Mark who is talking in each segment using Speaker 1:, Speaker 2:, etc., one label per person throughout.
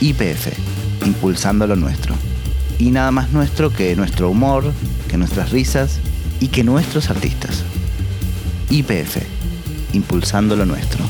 Speaker 1: IPF, impulsando lo nuestro. Y nada más nuestro que nuestro humor, que nuestras risas y que nuestros artistas. IPF, impulsando lo nuestro.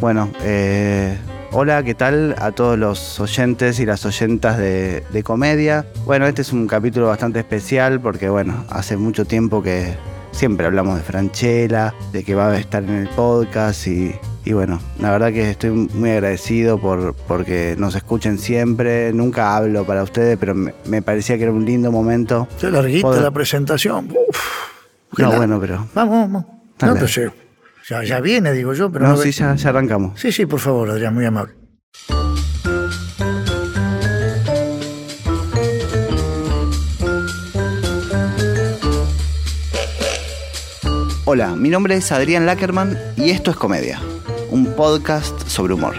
Speaker 1: Bueno, eh, hola, ¿qué tal a todos los oyentes y las oyentas de, de comedia? Bueno, este es un capítulo bastante especial porque, bueno, hace mucho tiempo que siempre hablamos de Franchella, de que va a estar en el podcast y, y bueno, la verdad que estoy muy agradecido por porque nos escuchen siempre. Nunca hablo para ustedes, pero me, me parecía que era un lindo momento.
Speaker 2: Se larguita la presentación. Uf.
Speaker 1: No,
Speaker 2: Qué
Speaker 1: bueno, pero.
Speaker 2: Vamos, vamos. No, ya, ya viene, digo yo, pero
Speaker 1: No,
Speaker 2: no
Speaker 1: sí,
Speaker 2: ve-
Speaker 1: ya, ya arrancamos.
Speaker 2: sí, sí, por favor, Adrián, muy amable.
Speaker 1: Hola, mi nombre es Adrián Lackerman y esto es Comedia, un podcast sobre humor.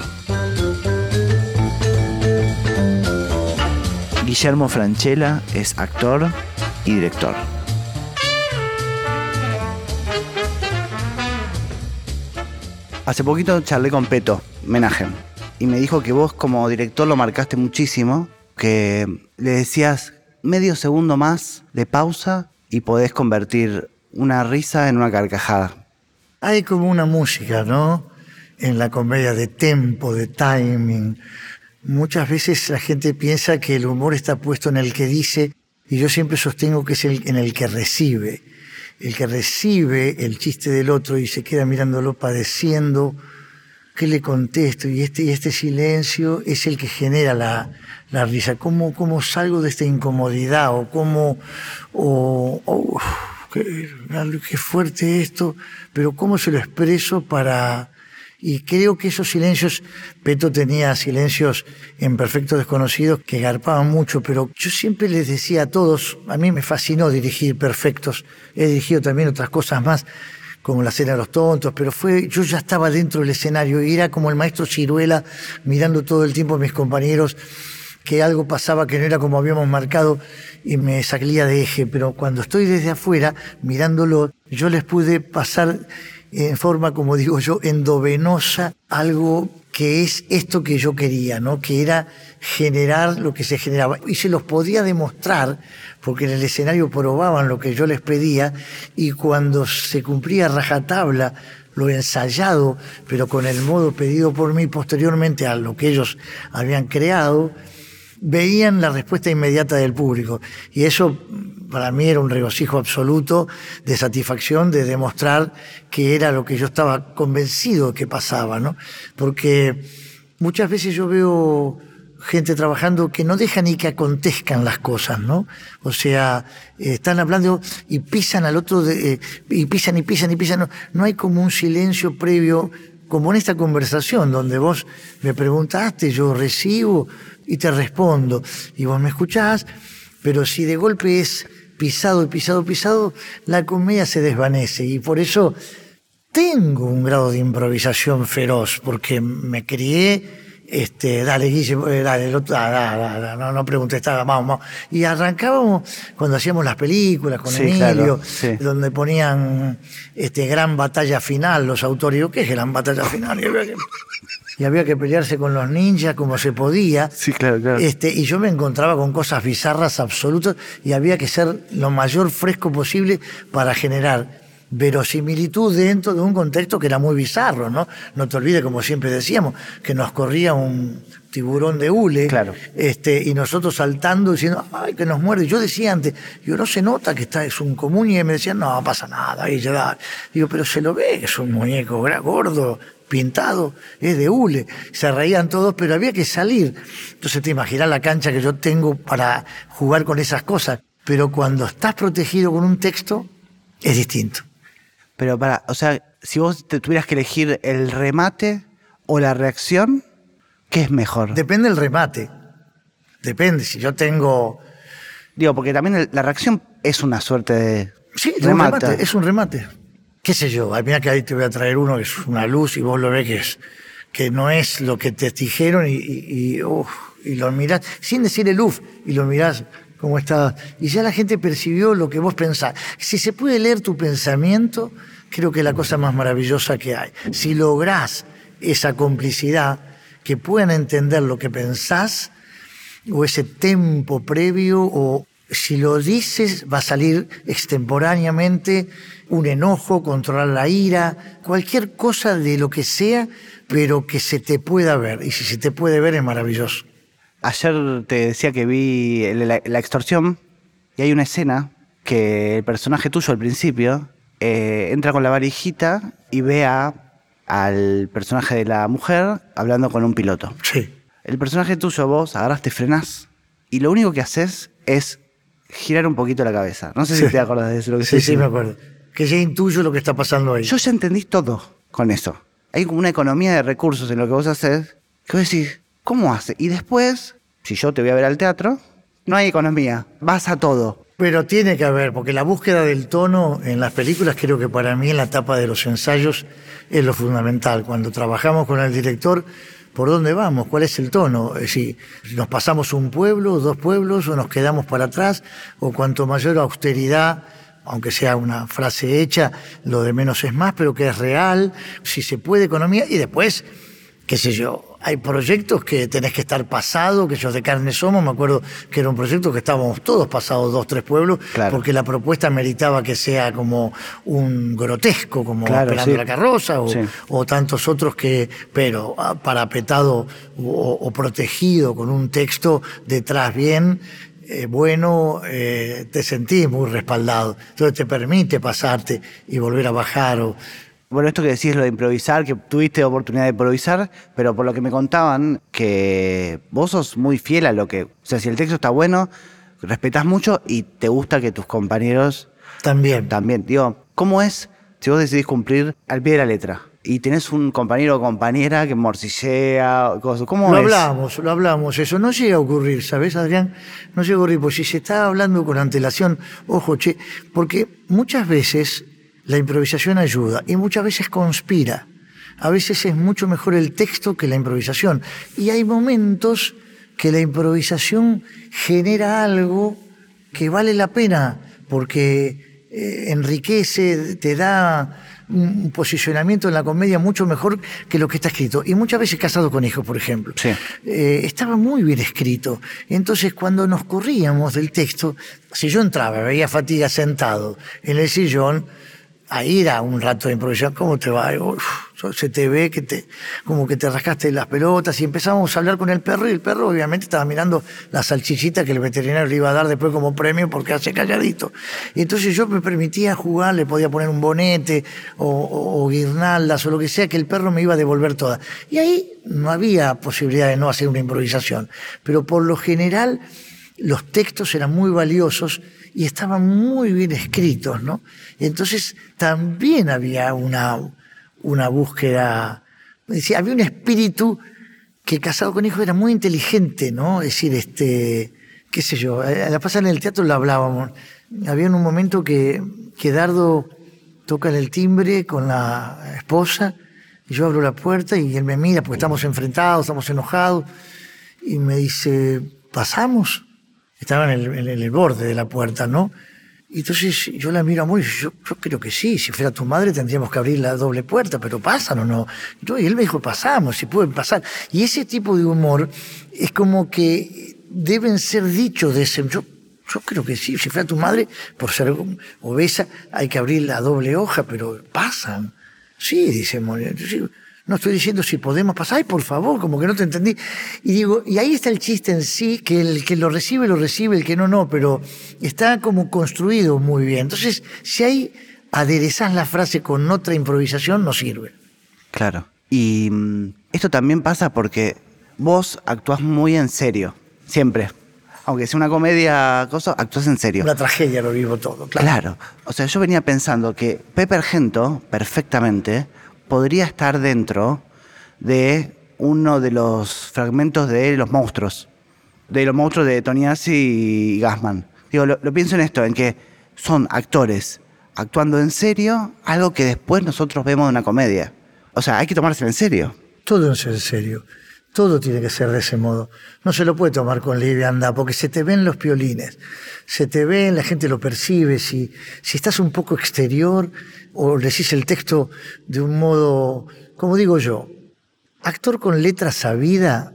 Speaker 1: Guillermo Franchella es actor y director. Hace poquito charlé con Peto, Menajem, y me dijo que vos como director lo marcaste muchísimo, que le decías medio segundo más de pausa y podés convertir una risa en una carcajada.
Speaker 2: Hay como una música, ¿no? En la comedia de tempo, de timing. Muchas veces la gente piensa que el humor está puesto en el que dice, y yo siempre sostengo que es en el que recibe. El que recibe el chiste del otro y se queda mirándolo padeciendo, ¿qué le contesto? Y este, y este silencio es el que genera la, la risa. ¿Cómo, ¿Cómo salgo de esta incomodidad? ¿O cómo... O, qué, fuerte esto, pero cómo se lo expreso para... Y creo que esos silencios, Peto tenía silencios en Perfecto Desconocidos que garpaban mucho, pero yo siempre les decía a todos, a mí me fascinó dirigir Perfectos, he dirigido también otras cosas más, como la cena de los tontos, pero fue, yo ya estaba dentro del escenario y era como el maestro Ciruela mirando todo el tiempo a mis compañeros que algo pasaba que no era como habíamos marcado y me salía de eje, pero cuando estoy desde afuera mirándolo, yo les pude pasar en forma, como digo yo, endovenosa algo que es esto que yo quería, ¿no? Que era generar lo que se generaba. Y se los podía demostrar, porque en el escenario probaban lo que yo les pedía, y cuando se cumplía rajatabla lo ensayado, pero con el modo pedido por mí posteriormente a lo que ellos habían creado, veían la respuesta inmediata del público. Y eso para mí era un regocijo absoluto de satisfacción de demostrar que era lo que yo estaba convencido que pasaba, ¿no? Porque muchas veces yo veo gente trabajando que no deja ni que acontezcan las cosas, ¿no? O sea, están hablando y pisan al otro, eh, y pisan y pisan y pisan. No, no hay como un silencio previo, como en esta conversación, donde vos me preguntaste, yo recibo y te respondo, y vos me escuchás, pero si de golpe es pisado y pisado, pisado, la comedia se desvanece, y por eso tengo un grado de improvisación feroz, porque me crié este, dale, Guille, eh, dale, da, no, no preguntes, estaba, vamos, vamos. Y arrancábamos cuando hacíamos las películas con
Speaker 1: Sí,
Speaker 2: Emilio,
Speaker 1: claro, sí.
Speaker 2: donde ponían este, gran batalla final los autores. Digo, ¿qué es gran batalla final? Y había, que, y había que pelearse con los ninjas como se podía.
Speaker 1: Sí, claro, claro.
Speaker 2: Este, y yo me encontraba con cosas bizarras absolutas y había que ser lo mayor fresco posible para generar verosimilitud dentro de un contexto que era muy bizarro, ¿no? No te olvides, como siempre decíamos, que nos corría un tiburón de hule,
Speaker 1: Claro.
Speaker 2: este, y nosotros saltando diciendo, ay, que nos muerde. Yo decía antes, yo no se nota que está, es un común, y me decían, no, pasa nada, ahí ya da. Digo, pero se lo ve, es un muñeco gordo, pintado, es de hule. Se reían todos, pero había que salir. Entonces te imaginas la cancha que yo tengo para jugar con esas cosas. Pero cuando estás protegido con un texto, es distinto.
Speaker 1: Pero para, o sea, si vos te tuvieras que elegir el remate o la reacción, ¿qué es mejor?
Speaker 2: Depende del remate. Depende. Si yo tengo.
Speaker 1: Digo, porque también el- la reacción es una suerte de
Speaker 2: Sí, de un remate. Es un remate. ¿Qué sé yo? Ay, Mira que ahí te voy a traer uno que es una luz y vos lo ves que es que no es lo que te dijeron y, y, y, uf, y lo mirás sin decirle luz y lo mirás Y ya la gente percibió lo que vos pensás. Si se puede leer tu pensamiento, creo que es la cosa más maravillosa que hay. Si lográs esa complicidad, que puedan entender lo que pensás, o ese tempo previo, o si lo dices va a salir extemporáneamente un enojo, controlar la ira, cualquier cosa de lo que sea, pero que se te pueda ver. Y si se te puede ver es maravilloso.
Speaker 1: Ayer te decía que vi la, extorsión y hay una escena que el personaje tuyo al principio eh, entra con la varijita y ve al personaje de la mujer hablando con un piloto.
Speaker 2: Sí.
Speaker 1: El personaje tuyo, vos agarras, te frenás y lo único que haces es girar un poquito la cabeza. No sé si te acuerdas de eso. Lo que
Speaker 2: sí, sí, me acuerdo. Que ya intuyo lo que está pasando ahí.
Speaker 1: Yo ya entendí todo con eso. Hay como una economía de recursos en lo que vos haces que vos decís, ¿cómo hace? Y después, si yo te voy a ver al teatro, no hay economía, vas a todo.
Speaker 2: Pero tiene que haber, porque la búsqueda del tono en las películas creo que para mí en la etapa de los ensayos es lo fundamental. Cuando trabajamos con el director, ¿por dónde vamos? ¿Cuál es el tono? Si nos pasamos un pueblo, dos pueblos, o nos quedamos para atrás, o cuanto mayor austeridad, aunque sea una frase hecha, lo de menos es más, pero que es real, si se puede economía, y después, qué sé yo, hay proyectos que tenés que estar pasado, que ellos de carne somos. Me acuerdo que era un proyecto que estábamos todos pasados dos, tres pueblos, porque la propuesta meritaba que sea como un grotesco, como Esperando la carroza, o, tantos otros que, pero ah, parapetado o, o protegido con un texto detrás bien. Eh, bueno, eh, te sentís muy respaldado. Entonces te permite pasarte y volver a bajar. O,
Speaker 1: bueno, esto que decís lo de improvisar, que tuviste oportunidad de improvisar, pero por lo que me contaban, que vos sos muy fiel a lo que. O sea, si el texto está bueno, respetas mucho y te gusta que tus compañeros.
Speaker 2: También.
Speaker 1: También. Digo, ¿cómo es si vos decidís cumplir al pie de la letra? Y tenés un compañero o compañera que morcillea, cosas. ¿Cómo
Speaker 2: lo
Speaker 1: es?
Speaker 2: hablamos, lo hablamos. Eso no llega a ocurrir, ¿sabes, Adrián? No llega a ocurrir. Pues si se está hablando con antelación, ojo, che, porque muchas veces la improvisación ayuda y muchas veces conspira. A veces es mucho mejor el texto que la improvisación. Y hay momentos que la improvisación genera algo que vale la pena porque eh, enriquece, te da un posicionamiento en la comedia mucho mejor que lo que está escrito. Y muchas veces Casado con Hijos, por ejemplo. Eh, estaba muy bien escrito. Entonces, cuando nos corríamos del texto, si yo entraba, veía fatiga sentado en el sillón, ahí era un rato de improvisación, ¿cómo te va? se te ve que te, como que te rascaste las pelotas y empezamos a hablar con el perro y el perro obviamente estaba mirando la salchichita que el veterinario le iba a dar después como premio porque hace calladito. Y entonces yo me permitía jugar, le podía poner un bonete o, o guirnaldas o lo que sea que el perro me iba a devolver toda. Y ahí no había posibilidad de no hacer una improvisación. Pero por lo general los textos eran muy valiosos y estaban muy bien escritos, ¿no? entonces también había una, una búsqueda, había un espíritu que casado con hijos era muy inteligente, ¿no? Es decir, este, qué sé yo, a la pasada en el teatro lo hablábamos. Había un momento que, que Dardo toca el timbre con la esposa, y yo abro la puerta y él me mira, porque estamos enfrentados, estamos enojados, y me dice, ¿pasamos? Estaba en el, borde de la puerta, ¿no? Y entonces yo la miro a muy, yo, yo creo que sí, si fuera tu madre tendríamos que abrir la doble puerta, pero pasan o no. Y él me dijo, pasamos, si pueden pasar. Y ese tipo de humor es como que deben ser dichos de ese... Yo, yo creo que sí, si fuera tu madre, por ser obesa, hay que abrir la doble hoja, pero pasan. Sí, dice Moria. No estoy diciendo si podemos pasar, ay, por favor, como que no te entendí. Y digo, y ahí está el chiste en sí, que el que lo recibe, lo recibe, el que no, no, pero está como construido muy bien. Entonces, si ahí aderezás la frase con otra improvisación, no sirve.
Speaker 1: Claro. Y mm, esto también pasa porque vos actuás muy en serio, siempre. Aunque sea una comedia, cosa, actúas en serio.
Speaker 2: Una tragedia lo vivo todo, claro.
Speaker 1: Claro. O sea, yo venía pensando que Pepe Argento, perfectamente, podría estar dentro de uno de los fragmentos de Los Monstruos, de los monstruos de Toniasi y Gassman. Digo, lo, pienso en esto, en que son actores actuando en serio, algo que después nosotros vemos en una comedia. O sea, hay que tomárselo en serio.
Speaker 2: Todo es en serio. Todo tiene que ser de ese modo. No se lo puede tomar con liviandad, porque se te ven los piolines, se te ven, la gente lo percibe. Si, si estás un poco exterior o decís el texto de un modo, como digo yo, actor con letra sabida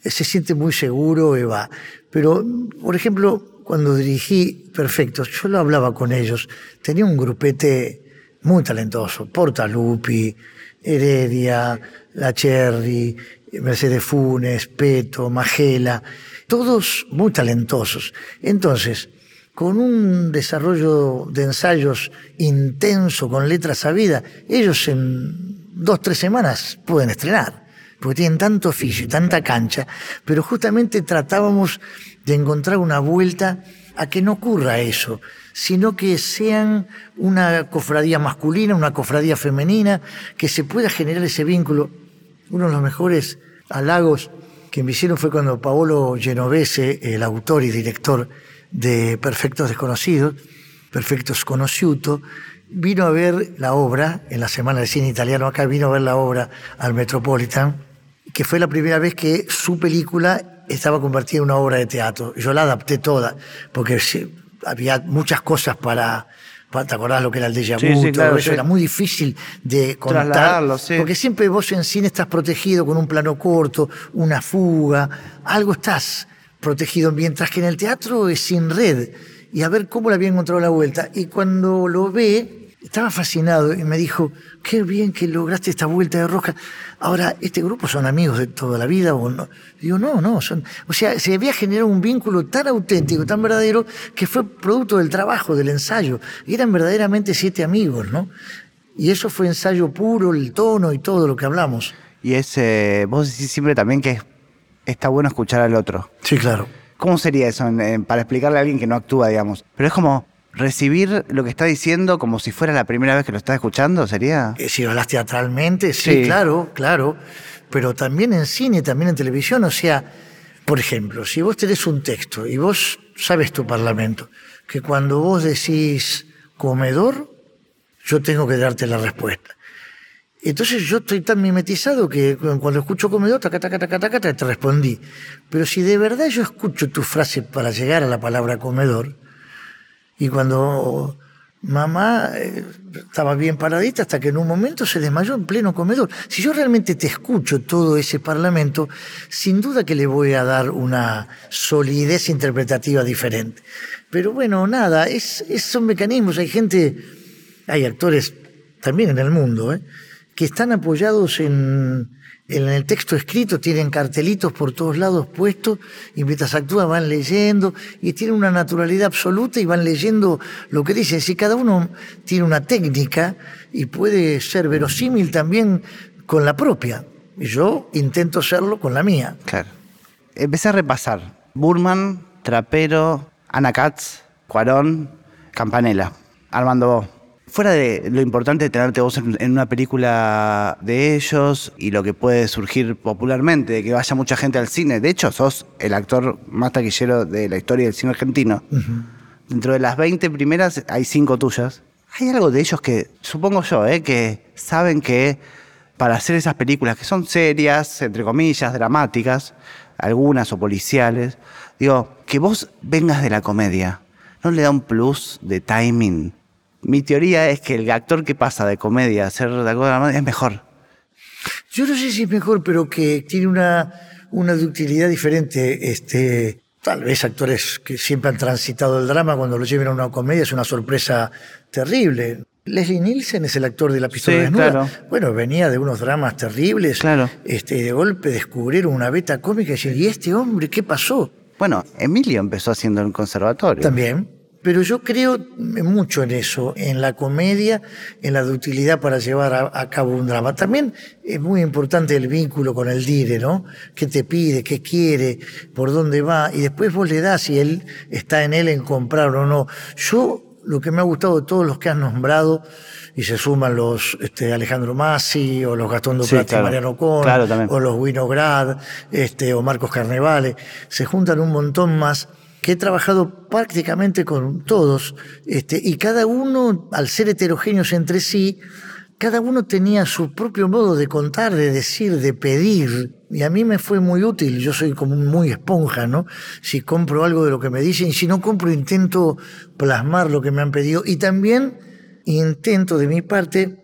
Speaker 2: se siente muy seguro y va. Pero, por ejemplo, cuando dirigí Perfectos, yo lo hablaba con ellos. Tenía un grupete muy talentoso, Portalupi, Heredia, La Cherry, Mercedes Funes, Peto, Magela, todos muy talentosos. Entonces, con un desarrollo de ensayos intenso, con letras sabidas, ellos en dos, tres semanas pueden estrenar, porque tienen tanto oficio y tanta cancha, pero justamente tratábamos de encontrar una vuelta a que no ocurra eso, sino que sean una cofradía masculina, una cofradía femenina, que se pueda generar ese vínculo. Uno de los mejores halagos que me hicieron fue cuando Paolo Genovese, el autor y director de Perfectos Desconocidos, Perfectos Conosciuto, vino a ver la obra en la Semana de Cine Italiano, acá vino a ver la obra al Metropolitan, que fue la primera vez que su película estaba convertida en una obra de teatro. Yo la adapté toda, porque había muchas cosas para, ¿Te acordás lo que era el déjà vu? eso era muy difícil de contar. Porque siempre vos en cine estás protegido con un plano corto, una fuga, algo estás protegido, mientras que en el teatro es sin red. Y a ver cómo le había encontrado la vuelta. Y cuando lo ve, estaba fascinado y me dijo, qué bien que lograste esta vuelta de rosca. Ahora, ¿este grupo son amigos de toda la vida o no? Digo, no, no, son... O sea, se había generado un vínculo tan auténtico, tan verdadero, que fue producto del trabajo, del ensayo. Y eran verdaderamente siete amigos, ¿no? Y eso fue ensayo puro, el tono y todo lo que hablamos.
Speaker 1: Y ese, vos decís siempre también que está bueno escuchar al otro.
Speaker 2: Sí, claro.
Speaker 1: ¿Cómo sería eso para explicarle a alguien que no actúa, digamos? Pero es como, recibir lo que está diciendo como si fuera la primera vez que lo está escuchando, ¿sería?
Speaker 2: Eh, si hablas teatralmente, sí, claro, claro. Pero también en cine, también en televisión. O sea, por ejemplo, si vos tenés un texto y vos sabes tu parlamento, que cuando vos decís comedor, yo tengo que darte la respuesta. Entonces yo estoy tan mimetizado que cuando escucho comedor, taca, taca, taca, taca, te respondí. Pero si de verdad yo escucho tu frase para llegar a la palabra comedor, y cuando mamá eh, estaba bien paradita hasta que en un momento se desmayó en pleno comedor. Si yo realmente te escucho todo ese parlamento, sin duda que le voy a dar una solidez interpretativa diferente. Pero bueno, nada, es, son mecanismos. Hay gente, hay actores también en el mundo, ¿eh? Que están apoyados en, el texto escrito tienen cartelitos por todos lados puestos y mientras actúan van leyendo y tienen una naturalidad absoluta y van leyendo lo que dicen. Si cada uno tiene una técnica y puede ser verosímil también con la propia. Yo intento serlo con la mía.
Speaker 1: Claro. Empecé a repasar. Burman, Trapero, Ana Katz, Cuarón, Campanella, Armando fuera de lo importante de tenerte vos en, una película de ellos y lo que puede surgir popularmente, de que vaya mucha gente al cine, de hecho sos el actor más taquillero de la historia del cine argentino, dentro de las 20 primeras hay 5 tuyas. Hay algo de ellos que, supongo yo, eh, que saben que para hacer esas películas que son serias, entre comillas, dramáticas, algunas o policiales, digo, que vos vengas de la comedia, ¿no le da un plus de timing mi teoría es que el actor que pasa de comedia a ser de comedia es mejor.
Speaker 2: Yo no sé si es mejor, pero que tiene una, una ductilidad diferente. Este, tal vez actores que siempre han transitado el drama, cuando lo lleven a una comedia es una sorpresa terrible. Leslie Nielsen es el actor de La pistola desnuda. Bueno, venía de unos dramas terribles.
Speaker 1: Claro.
Speaker 2: Este, de golpe descubrieron una beta cómica y decir, ¿y este hombre qué pasó?
Speaker 1: Bueno, Emilio empezó haciendo el conservatorio.
Speaker 2: También. Pero yo creo mucho en eso, en la comedia, en la ductilidad para llevar a, cabo un drama. También es muy importante el vínculo con el dire, ¿no? ¿Qué te pide? ¿Qué quiere? ¿Por dónde va? Y después vos le das y él está en él en comprar o no. Yo, lo que me ha gustado de todos los que has nombrado, y se suman los este, Alejandro Massi, o los Gastón Duplati y Mariano Con, o los Winograd, este, o Marcos Carnevale, se juntan un montón más que he trabajado prácticamente con todos, este, y cada uno, al ser heterogéneos entre sí, cada uno tenía su propio modo de contar, de decir, de pedir. Y a mí me fue muy útil. Yo soy como muy esponja, ¿no? Si compro algo de lo que me dicen, si no compro, intento plasmar lo que me han pedido. Y también intento de mi parte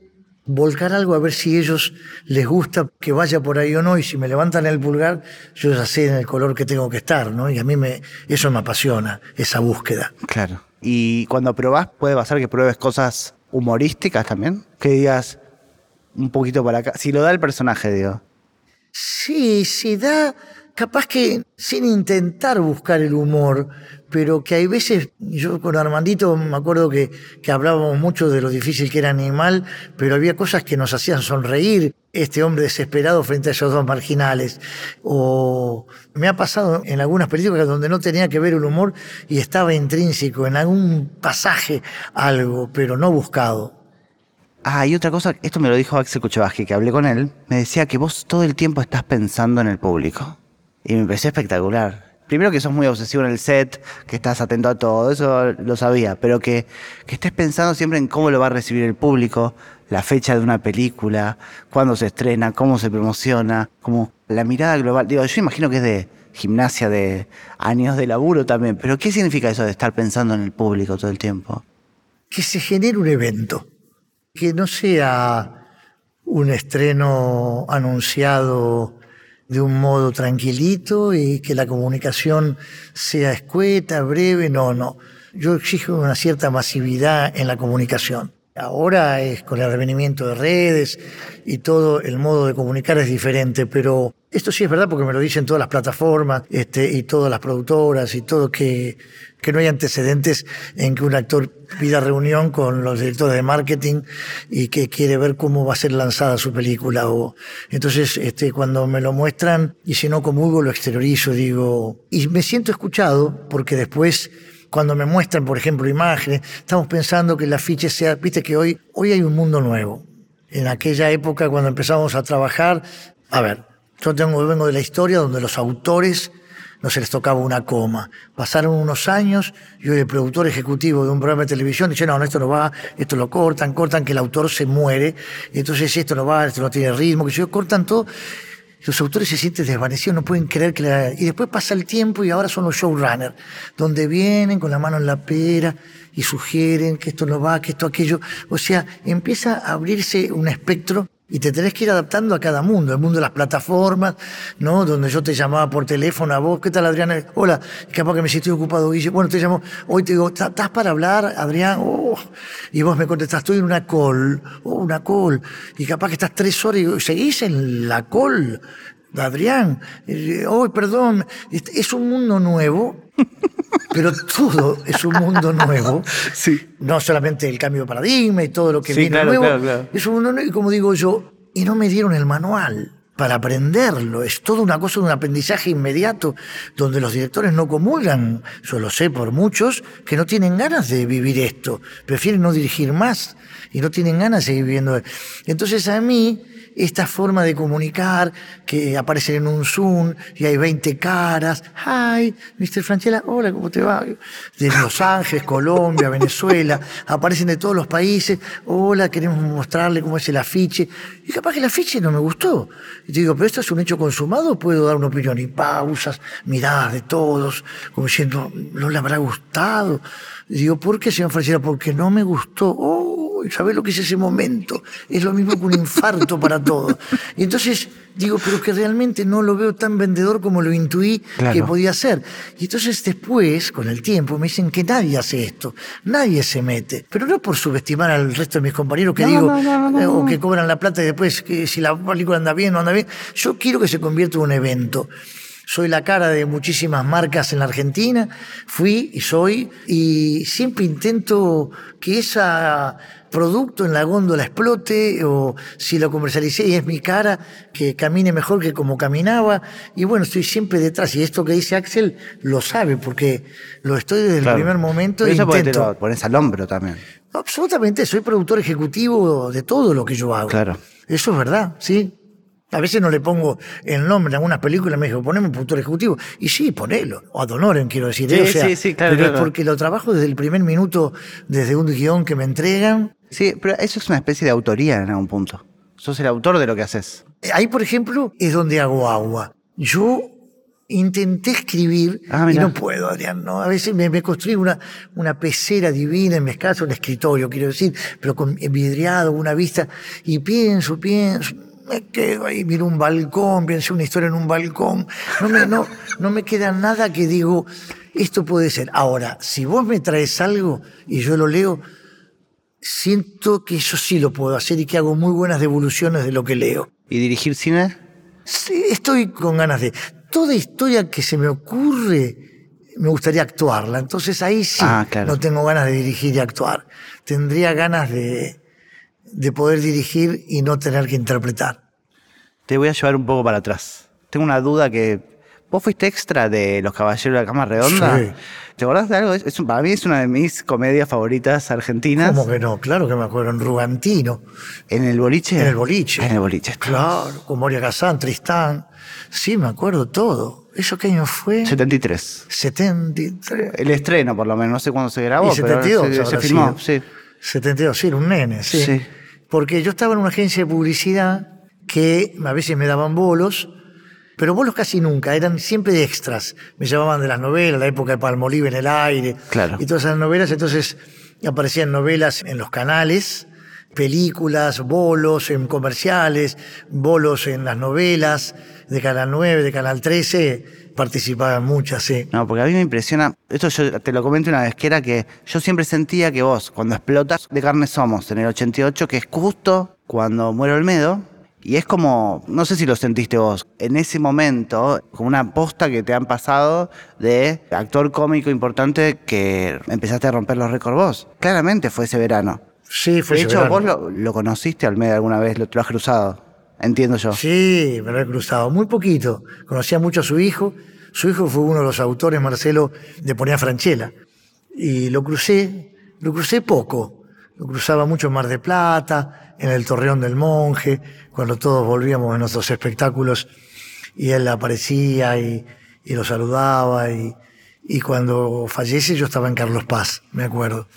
Speaker 2: volcar algo a ver si ellos les gusta que vaya por ahí o no y si me levantan el pulgar yo ya sé en el color que tengo que estar, ¿no? Y a mí me eso me apasiona, esa búsqueda.
Speaker 1: Claro. Y cuando probás puede pasar que pruebes cosas humorísticas también, que digas un poquito para acá, si lo da el personaje, digo.
Speaker 2: Sí, sí da capaz que sin intentar buscar el humor, pero que hay veces, yo con Armandito me acuerdo que, que hablábamos mucho de lo difícil que era Animal, pero había cosas que nos hacían sonreír, este hombre desesperado frente a esos dos marginales. O me ha pasado en algunas películas donde no tenía que ver el humor y estaba intrínseco en algún pasaje algo, pero no buscado.
Speaker 1: Ah, y otra cosa, esto me lo dijo Axel Kuchevaski, que hablé con él, me decía que vos todo el tiempo estás pensando en el público. Y me pareció espectacular. Primero que sos muy obsesivo en el set, que estás atento a todo, eso lo sabía, pero que, que estés pensando siempre en cómo lo va a recibir el público, la fecha de una película, cuándo se estrena, cómo se promociona, como la mirada global. Digo, yo imagino que es de gimnasia, de años de laburo también, pero ¿qué significa eso de estar pensando en el público todo el tiempo?
Speaker 2: Que se genere un evento, que no sea un estreno anunciado de un modo tranquilito y que la comunicación sea escueta, breve, no, no. Yo exijo una cierta masividad en la comunicación. Ahora es con el revenimiento de redes y todo el modo de comunicar es diferente, pero esto sí es verdad porque me lo dicen todas las plataformas este, y todas las productoras y todo que que no hay antecedentes en que un actor pida reunión con los directores de marketing y que quiere ver cómo va a ser lanzada su película. O, entonces, este, cuando me lo muestran y si no comulgo, lo exteriorizo, digo, y me siento escuchado porque después cuando me muestran, por ejemplo, imágenes, estamos pensando que el afiche sea, viste que hoy, hoy hay un mundo nuevo. En aquella época, cuando empezamos a trabajar, a ver, yo tengo, vengo de la historia donde los autores no se les tocaba una coma. Pasaron unos años y hoy el productor ejecutivo de un programa de televisión dice, no, no, esto no va, esto lo cortan, cortan que el autor se muere, entonces esto no va, esto no tiene ritmo, que yo cortan todo. Los autores se sienten desvanecidos, no pueden creer que la... Y después pasa el tiempo y ahora son los showrunners, donde vienen con la mano en la pera y sugieren que esto no va, que esto aquello. O sea, empieza a abrirse un espectro y te tenés que ir adaptando a cada mundo, el mundo de las plataformas, ¿no? Donde yo te llamaba por teléfono a vos, ¿qué tal Adrián? Hola, capaz que me estoy ocupado, Guille. Bueno, te llamo, hoy te digo, ¿estás para hablar, Adrián? Oh. Y vos me contestás, estoy en una call, oh, una call. Y capaz que estás tres horas y seguís en la call. Adrián, oh, perdón, es un mundo nuevo, pero todo es un mundo nuevo.
Speaker 1: Sí.
Speaker 2: No solamente el cambio de paradigma y todo lo que
Speaker 1: Sí,
Speaker 2: viene
Speaker 1: claro,
Speaker 2: nuevo.
Speaker 1: claro, claro.
Speaker 2: Es un mundo nuevo, y como digo yo, y no me dieron el manual para aprenderlo. Es toda una cosa de un aprendizaje inmediato, donde los directores no comulgan, yo lo sé por muchos, que no tienen ganas de vivir esto, prefieren no dirigir más y no tienen ganas de seguir viviendo. Entonces a mí esta forma de comunicar que aparecen en un Zoom y hay 20 caras. Hi, Mr. Franchella, hola, ¿cómo te va? De Los Ángeles, Colombia, Venezuela, aparecen de todos los países. Hola, queremos mostrarle cómo es el afiche. Y capaz que el afiche no me gustó. Digo, pero esto es un hecho consumado, puedo dar una opinión. Y pausas, miradas de todos, como diciendo, ¿no le habrá gustado? Digo, ¿por qué, señor Franchella? Porque no me gustó. Oh, ¿sabés lo que es ese momento? Es lo mismo que un infarto para todos. Y entonces digo, pero que realmente no lo veo tan vendedor como lo intuí
Speaker 1: Claro.
Speaker 2: que podía ser. Y entonces después, con el tiempo, me dicen que nadie hace esto, nadie se mete. Pero no por subestimar al resto de mis compañeros que
Speaker 1: No,
Speaker 2: digo,
Speaker 1: no, no, no,
Speaker 2: eh, o que cobran la plata y después que si la película anda bien o no anda bien. Yo quiero que se convierta en un evento. Soy la cara de muchísimas marcas en la Argentina, fui y soy, y siempre intento que ese producto en la góndola explote, o si lo comercialicé y es mi cara, que camine mejor que como caminaba. Y bueno, estoy siempre detrás. Y esto que dice Axel lo sabe, porque lo estoy desde
Speaker 1: Claro.
Speaker 2: el primer momento
Speaker 1: Pero
Speaker 2: e
Speaker 1: eso te
Speaker 2: intento.
Speaker 1: lo pones al hombro también.
Speaker 2: Absolutamente, soy productor ejecutivo de todo lo que yo hago.
Speaker 1: Claro.
Speaker 2: Eso es verdad, sí. A veces no le pongo el nombre en algunas películas, me dijo, poneme productor ejecutivo. Y sí, ponelo. O ad honorem, quiero decir.
Speaker 1: Sí,
Speaker 2: ¿eh? O sea,
Speaker 1: sí, sí, claro,
Speaker 2: Pero es porque lo trabajo desde el primer minuto, desde un guion que me entregan,
Speaker 1: Sí, pero eso es una especie de autoría en algún punto. Sos el autor de lo que haces.
Speaker 2: Ahí, por ejemplo, es donde hago agua. Yo intenté escribir
Speaker 1: Ah,
Speaker 2: y no puedo, Adrián. ¿no? A veces me, me construí una, una pecera divina en mi casa, un escritorio, quiero decir, pero con vidriado, una vista, y pienso, pienso, me quedo ahí, miro un balcón, pienso una historia en un balcón. No me, no, no me queda nada que digo, esto puede ser. Ahora, si vos me traes algo y yo lo leo, siento que eso sí lo puedo hacer y que hago muy buenas devoluciones de lo que leo.
Speaker 1: ¿Y dirigir cine?
Speaker 2: Sí, estoy con ganas de. Toda historia que se me ocurre, me gustaría actuarla. Entonces ahí sí
Speaker 1: Ah, claro.
Speaker 2: no tengo ganas de dirigir y actuar. Tendría ganas de, de poder dirigir y no tener que interpretar.
Speaker 1: Te voy a llevar un poco para atrás. Tengo una duda que. ¿Vos fuiste extra de Los Caballeros de la Cama Redonda?
Speaker 2: Sí.
Speaker 1: ¿Te acordás de algo? Es- para mí es una de mis comedias favoritas argentinas.
Speaker 2: ¿Cómo que no? Claro que me acuerdo en Rugantino,
Speaker 1: ¿En el boliche?
Speaker 2: en el boliche.
Speaker 1: Ah, en el boliche.
Speaker 2: Claro, con Moria Kazán, Tristán. Sí, me acuerdo todo. ¿Eso qué año fue?
Speaker 1: 73.
Speaker 2: 73.
Speaker 1: El estreno, por lo menos. No sé cuándo se grabó,
Speaker 2: Y 72
Speaker 1: pero se, se filmó.
Speaker 2: sido.
Speaker 1: Sí.
Speaker 2: 72, sí, era un nene, sí.
Speaker 1: Sí.
Speaker 2: Porque yo estaba en una agencia de publicidad que a veces me daban bolos, pero bolos casi nunca, eran siempre de extras. Me llamaban de las novelas, la época de Palmolive en el aire,
Speaker 1: Claro.
Speaker 2: y todas esas novelas, entonces aparecían novelas en los canales, películas, bolos en comerciales, bolos en las novelas, de Canal 9, de Canal 13, participaban muchas, sí.
Speaker 1: No, porque a mí me impresiona, esto yo te lo comenté una vez, que era que yo siempre sentía que vos, cuando explotas de carne somos en el 88, que es justo cuando muere Olmedo, y es como, no sé si lo sentiste vos, en ese momento, como una posta que te han pasado de actor cómico importante que empezaste a romper los récords vos. Claramente fue ese verano.
Speaker 2: Sí, fue
Speaker 1: de
Speaker 2: ese
Speaker 1: hecho,
Speaker 2: verano.
Speaker 1: vos lo, lo conociste a Olmedo alguna vez, lo, lo has cruzado, entiendo yo.
Speaker 2: Sí, me lo he cruzado. Muy poquito. Conocía mucho a su hijo. Su hijo fue uno de los autores, Marcelo, de Ponía Franchella. Y lo crucé, lo crucé poco. Lo cruzaba mucho en Mar de Plata, en el Torreón del Monje, cuando todos volvíamos de nuestros espectáculos y él aparecía y, y lo saludaba. Y, y cuando fallece yo estaba en Carlos Paz, me acuerdo,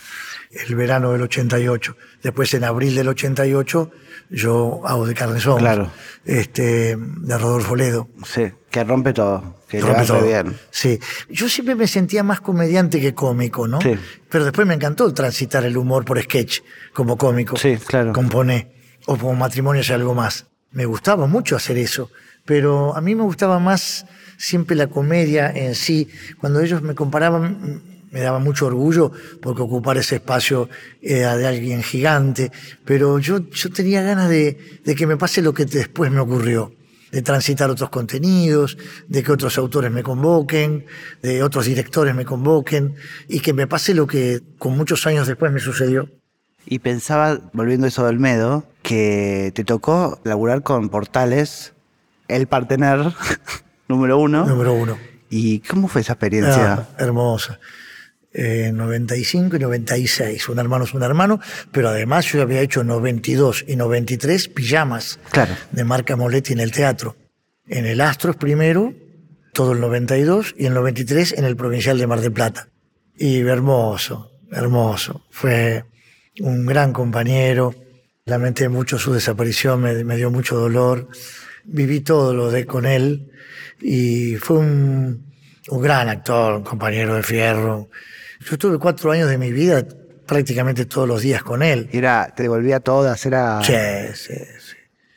Speaker 2: el verano del 88. Después en abril del 88 yo hago de carne somos,
Speaker 1: Claro.
Speaker 2: este, de Rodolfo Ledo.
Speaker 1: Sí, que rompe todo, que
Speaker 2: Rompe todo.
Speaker 1: bien.
Speaker 2: Sí. Yo siempre me sentía más comediante que cómico, ¿no?
Speaker 1: Sí.
Speaker 2: Pero después me encantó transitar el humor por sketch como cómico.
Speaker 1: Sí, claro.
Speaker 2: Componé. O como matrimonio es algo más. Me gustaba mucho hacer eso. Pero a mí me gustaba más siempre la comedia en sí. Cuando ellos me comparaban, me daba mucho orgullo porque ocupar ese espacio era de alguien gigante. Pero yo, yo tenía ganas de, de que me pase lo que después me ocurrió de transitar otros contenidos, de que otros autores me convoquen, de otros directores me convoquen y que me pase lo que con muchos años después me sucedió.
Speaker 1: Y pensaba, volviendo a eso del Medo, que te tocó laburar con portales, el partener número uno.
Speaker 2: Número uno.
Speaker 1: ¿Y cómo fue esa experiencia?
Speaker 2: Ah, hermosa. Eh, 95 y 96, un hermano es un hermano, pero además yo había hecho 92 y 93 pijamas
Speaker 1: Claro.
Speaker 2: de marca Moletti en el teatro. En el Astros primero, todo el 92, y en el 93 en el Provincial de Mar del Plata. Y hermoso, hermoso. Fue un gran compañero. Lamenté mucho su desaparición, me, me dio mucho dolor. Viví todo lo de con él y fue un, un gran actor, un compañero de fierro. Yo tuve cuatro años de mi vida prácticamente todos los días con él.
Speaker 1: Y era, te devolvía todas, era...
Speaker 2: Sí, sí, sí.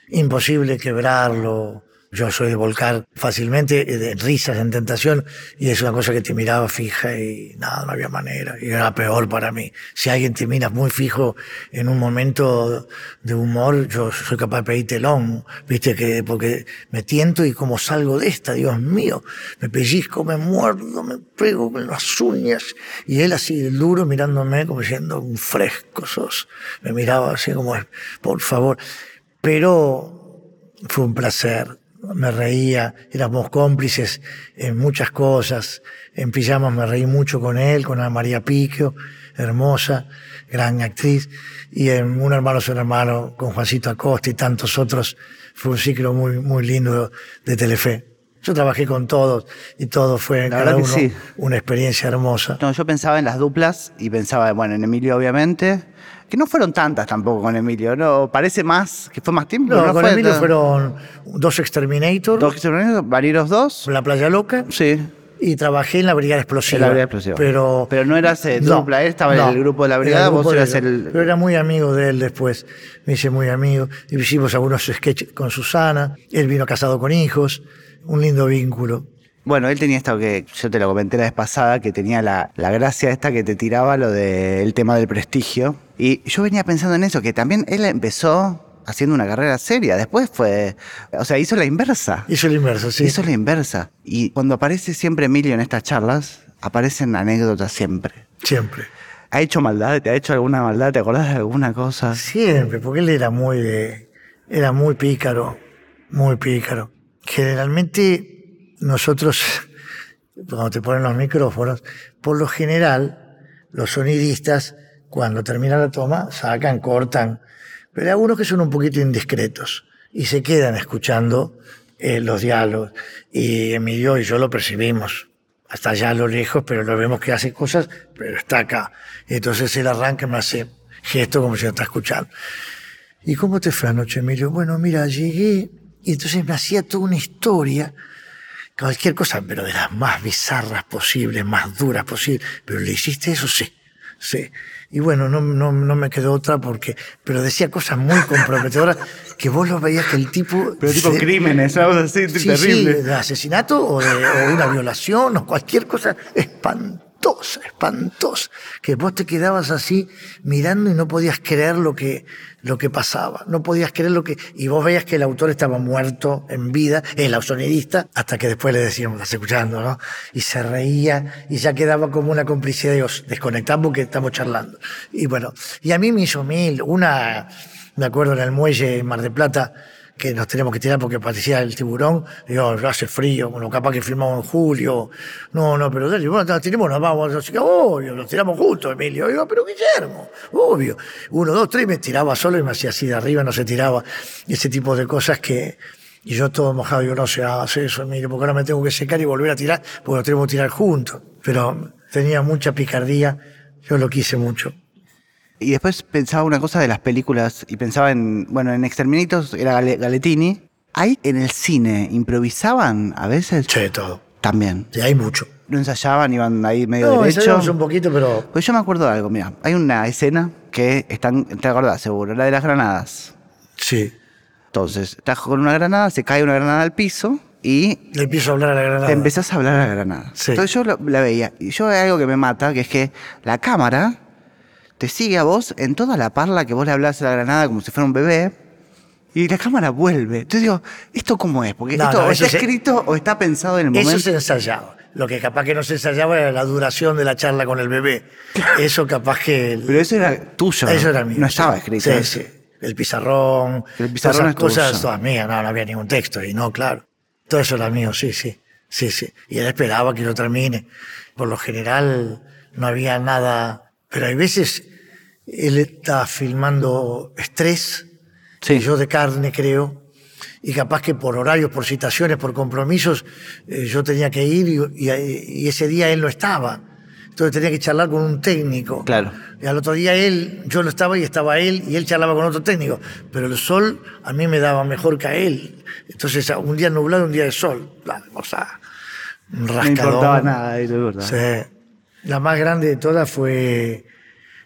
Speaker 2: Imposible quebrarlo. Yo soy de volcar fácilmente, eh, de risas en tentación, y es una cosa que te miraba fija y nada, no había manera. Y era peor para mí. Si alguien te mira muy fijo en un momento de humor, yo soy capaz de pedir telón, viste, que porque me tiento y como salgo de esta, Dios mío, me pellizco, me muerdo, me pego con las uñas. Y él así, duro, mirándome como diciendo, un fresco sos. Me miraba así como, por favor. Pero fue un placer. Me reía, éramos cómplices en muchas cosas. En pijamas me reí mucho con él, con Ana María Piquio, hermosa, gran actriz. Y en Un hermano es un hermano, con Juancito Acosta y tantos otros. Fue un ciclo muy, muy lindo de Telefe. Yo trabajé con todos y todo fue
Speaker 1: La
Speaker 2: cada uno
Speaker 1: sí.
Speaker 2: una experiencia hermosa.
Speaker 1: No, yo pensaba en las duplas y pensaba, bueno, en Emilio obviamente, que no fueron tantas tampoco con Emilio, no, parece más, que fue más tiempo.
Speaker 2: No,
Speaker 1: no
Speaker 2: con
Speaker 1: fue
Speaker 2: Emilio
Speaker 1: tan-
Speaker 2: fueron dos Exterminator,
Speaker 1: Dos reunieron, Vaneros dos,
Speaker 2: en la Playa Loca,
Speaker 1: sí,
Speaker 2: y trabajé en la Brigada Explosiva.
Speaker 1: en la brigada explosiva.
Speaker 2: Pero,
Speaker 1: Pero no eras eh,
Speaker 2: No,
Speaker 1: dupla, él estaba
Speaker 2: no.
Speaker 1: en el grupo de la brigada, vos eras el...
Speaker 2: Yo era muy amigo de él después. Me hice muy amigo. Y hicimos algunos sketches con Susana. Él vino casado con hijos. Un lindo vínculo.
Speaker 1: Bueno, él tenía esto que yo te lo comenté la vez pasada, que tenía la, la gracia esta que te tiraba lo del tema del prestigio. Y yo venía pensando en eso, que también él empezó haciendo una carrera seria, después fue, o sea, hizo la inversa.
Speaker 2: Hizo el inverso, sí.
Speaker 1: Hizo la inversa. Y cuando aparece siempre Emilio en estas charlas, aparecen anécdotas siempre.
Speaker 2: Siempre.
Speaker 1: ¿Ha hecho maldad? ¿Te ha hecho alguna maldad? ¿Te acordás de alguna cosa?
Speaker 2: Siempre, porque él era muy de- era muy pícaro, muy pícaro. Generalmente nosotros, cuando te ponen los micrófonos, por lo general, los sonidistas, cuando termina la toma, sacan, cortan. Pero hay algunos que son un poquito indiscretos y se quedan escuchando eh, los diálogos. Y Emilio y yo lo percibimos. Hasta allá a lo lejos, pero lo vemos que hace cosas, pero está acá. Entonces él arranca y me hace gesto como si lo está escuchando. ¿Y cómo te fue anoche, Emilio? Bueno, mira, llegué y entonces me hacía toda una historia, cualquier cosa, pero de las más bizarras posibles, más duras posibles. Pero le hiciste eso, sí, sí. Y bueno, no, no, no me quedó otra porque, pero decía cosas muy comprometedoras que vos lo veías que el tipo...
Speaker 1: Pero tipo
Speaker 2: se-
Speaker 1: crímenes, algo así
Speaker 2: Sí,
Speaker 1: terrible.
Speaker 2: sí, de asesinato o de o una violación o cualquier cosa espantosa, espantosa. Que vos te quedabas así mirando y no podías creer lo que, lo que pasaba. No podías creer lo que. Y vos veías que el autor estaba muerto en vida, el sonidista, hasta que después le decíamos, estás escuchando, ¿no? Y se reía y ya quedaba como una complicidad de "Os, desconectamos porque estamos charlando. Y bueno, y a mí me hizo mil. Una, me acuerdo en el muelle en Mar de Plata, que nos tenemos que tirar porque parecía el tiburón. Digo, hace frío, bueno, capaz que firmamos en julio. No, no, pero dale, bueno, tiremos, nos vamos. Así que, obvio, nos tiramos juntos, Emilio. Digo, pero Guillermo, obvio. Uno, dos, tres, me tiraba solo y me hacía así de arriba, no se tiraba. Ese tipo de cosas que. Y yo todo mojado, digo, no se hace eso, Emilio, porque ahora me tengo que secar y volver a tirar, porque nos tenemos que tirar juntos. Pero tenía mucha picardía, yo lo quise mucho.
Speaker 1: Y después pensaba una cosa de las películas y pensaba en, bueno, en Exterminitos era Gale- Galetini. ¿Ahí en el cine improvisaban a veces?
Speaker 2: Che, todo.
Speaker 1: También.
Speaker 2: Sí, hay mucho.
Speaker 1: No ensayaban, iban ahí medio
Speaker 2: No,
Speaker 1: derecho.
Speaker 2: un poquito, pero
Speaker 1: Pues yo me acuerdo de algo, mira, hay una escena que están, te acordás seguro, la de las granadas.
Speaker 2: sí.
Speaker 1: Entonces, estás con una granada, se cae una granada al piso y
Speaker 2: Le empiezo a hablar a la granada.
Speaker 1: te empezás a hablar a la granada.
Speaker 2: Sí.
Speaker 1: Entonces yo la veía. Y yo hay algo que me mata, que es que la cámara te sigue a vos en toda la parla que vos le hablás a la granada como si fuera un bebé. Y la cámara vuelve. Entonces digo, ¿esto cómo es? Porque
Speaker 2: No,
Speaker 1: esto
Speaker 2: no,
Speaker 1: o
Speaker 2: eso
Speaker 1: está escrito o está pensado en el
Speaker 2: Eso
Speaker 1: momento.
Speaker 2: se ensayaba. Lo que capaz que no se ensayaba era la duración de la charla con el bebé. Eso capaz que... el-
Speaker 1: Pero eso era tuyo.
Speaker 2: eso era mío.
Speaker 1: No estaba escrito.
Speaker 2: Sí,
Speaker 1: eso.
Speaker 2: sí. El pizarrón.
Speaker 1: El pizarrón
Speaker 2: todas
Speaker 1: es
Speaker 2: cosas, todas mías. No, no había ningún texto. Y no, claro. Todo eso era mío, sí, sí. Sí, sí. Y él esperaba que yo termine. Por lo general no había nada. Pero hay veces él está filmando estrés.
Speaker 1: Sí.
Speaker 2: y yo de carne, creo. Y capaz que por horarios, por citaciones, por compromisos, eh, yo tenía que ir y, y- y ese día él no estaba. Entonces tenía que charlar con un técnico.
Speaker 1: Claro.
Speaker 2: Y al otro día él, yo no estaba y estaba él, y él charlaba con otro técnico. Pero el sol a mí me daba mejor que a él. Entonces, un día nublado, un día de sol. La cosa, un
Speaker 1: No
Speaker 2: rascadón.
Speaker 1: importaba nada, eso es verdad.
Speaker 2: Sí. La más grande de todas fue